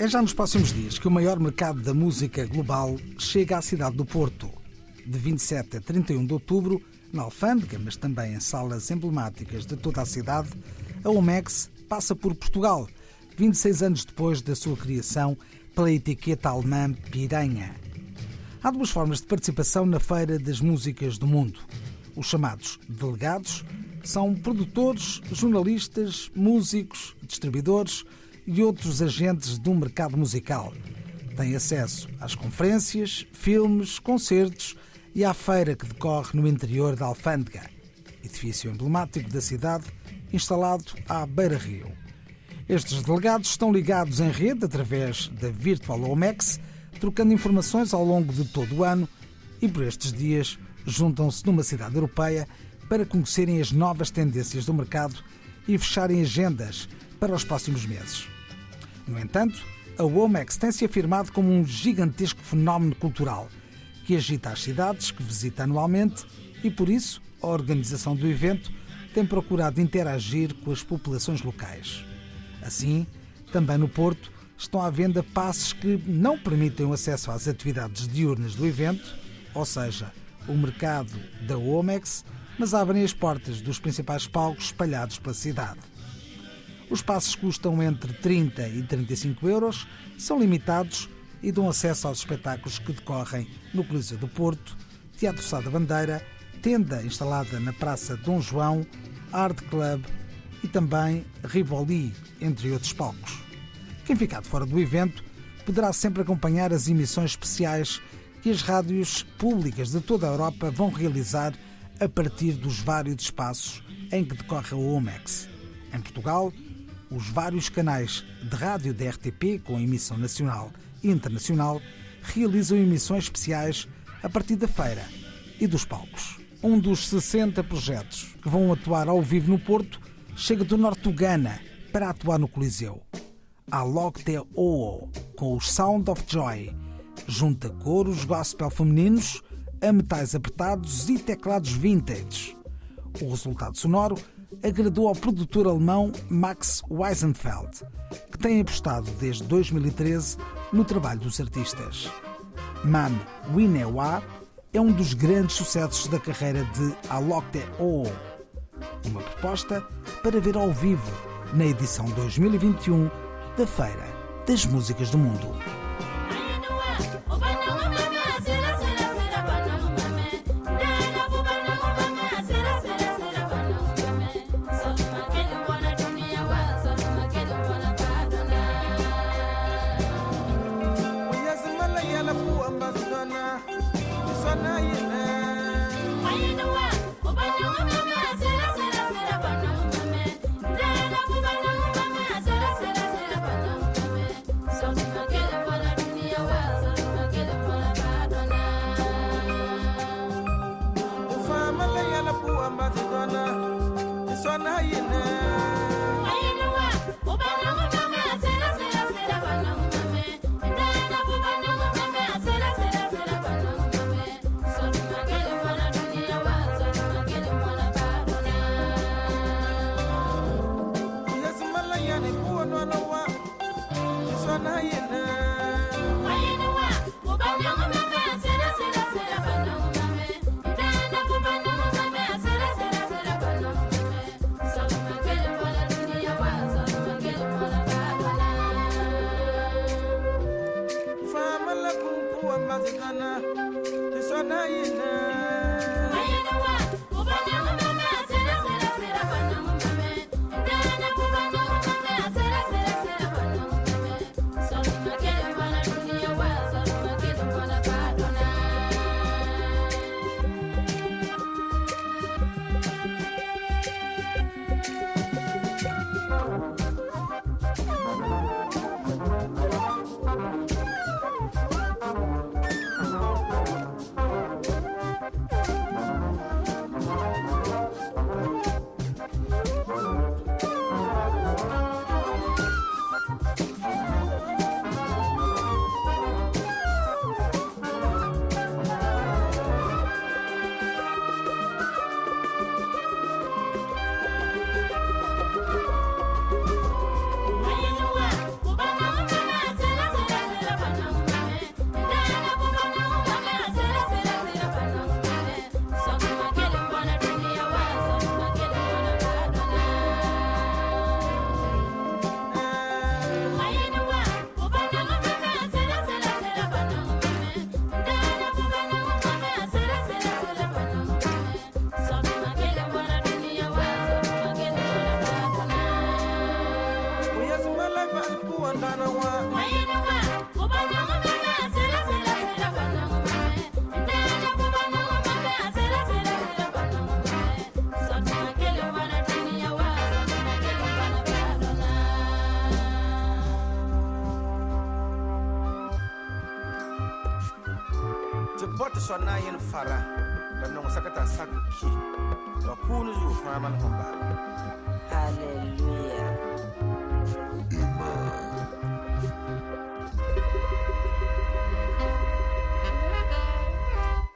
É já nos próximos dias que o maior mercado da música global chega à cidade do Porto. De 27 a 31 de outubro, na Alfândega, mas também em salas emblemáticas de toda a cidade, a Omex passa por Portugal, 26 anos depois da sua criação pela etiqueta alemã Piranha. Há duas formas de participação na Feira das Músicas do Mundo. Os chamados delegados são produtores, jornalistas, músicos, distribuidores e outros agentes do mercado musical. Têm acesso às conferências, filmes, concertos e à feira que decorre no interior da Alfândega, edifício emblemático da cidade instalado à beira-rio. Estes delegados estão ligados em rede através da Virtual Omex, trocando informações ao longo de todo o ano e por estes dias juntam-se numa cidade europeia para conhecerem as novas tendências do mercado e fecharem agendas para os próximos meses. No entanto, a Womex tem-se afirmado como um gigantesco fenómeno cultural que agita as cidades que visita anualmente e, por isso, a organização do evento tem procurado interagir com as populações locais. Assim, também no Porto, estão à venda passes que não permitem o acesso às atividades diurnas do evento, ou seja, o mercado da Womex, mas abrem as portas dos principais palcos espalhados pela cidade. Os passos custam entre 30 e 35 euros, são limitados e dão acesso aos espetáculos que decorrem no Coliseu do Porto, Teatro Sá da Bandeira, tenda instalada na Praça Dom João, Art Club e também Rivoli, entre outros palcos. Quem ficar de fora do evento poderá sempre acompanhar as emissões especiais que as rádios públicas de toda a Europa vão realizar a partir dos vários espaços em que decorre a OMEX. Em Portugal, os vários canais de rádio da RTP, com emissão nacional e internacional, realizam emissões especiais a partir da feira e dos palcos. Um dos 60 projetos que vão atuar ao vivo no Porto chega do norte do Ghana para atuar no Coliseu. A Log de Oo, com o Sound of Joy, junta coros gospel femininos a metais apertados e teclados vintage. O resultado sonoro agradou ao produtor alemão Max Weisenfeld, que tem apostado desde 2013 no trabalho dos artistas. Man Winewa é um dos grandes sucessos da carreira de Alok de O, uma proposta para ver ao vivo na edição 2021 da Feira das Músicas do Mundo. I know ஆனா என்ன sɔnna yen fara. La la hallelujah.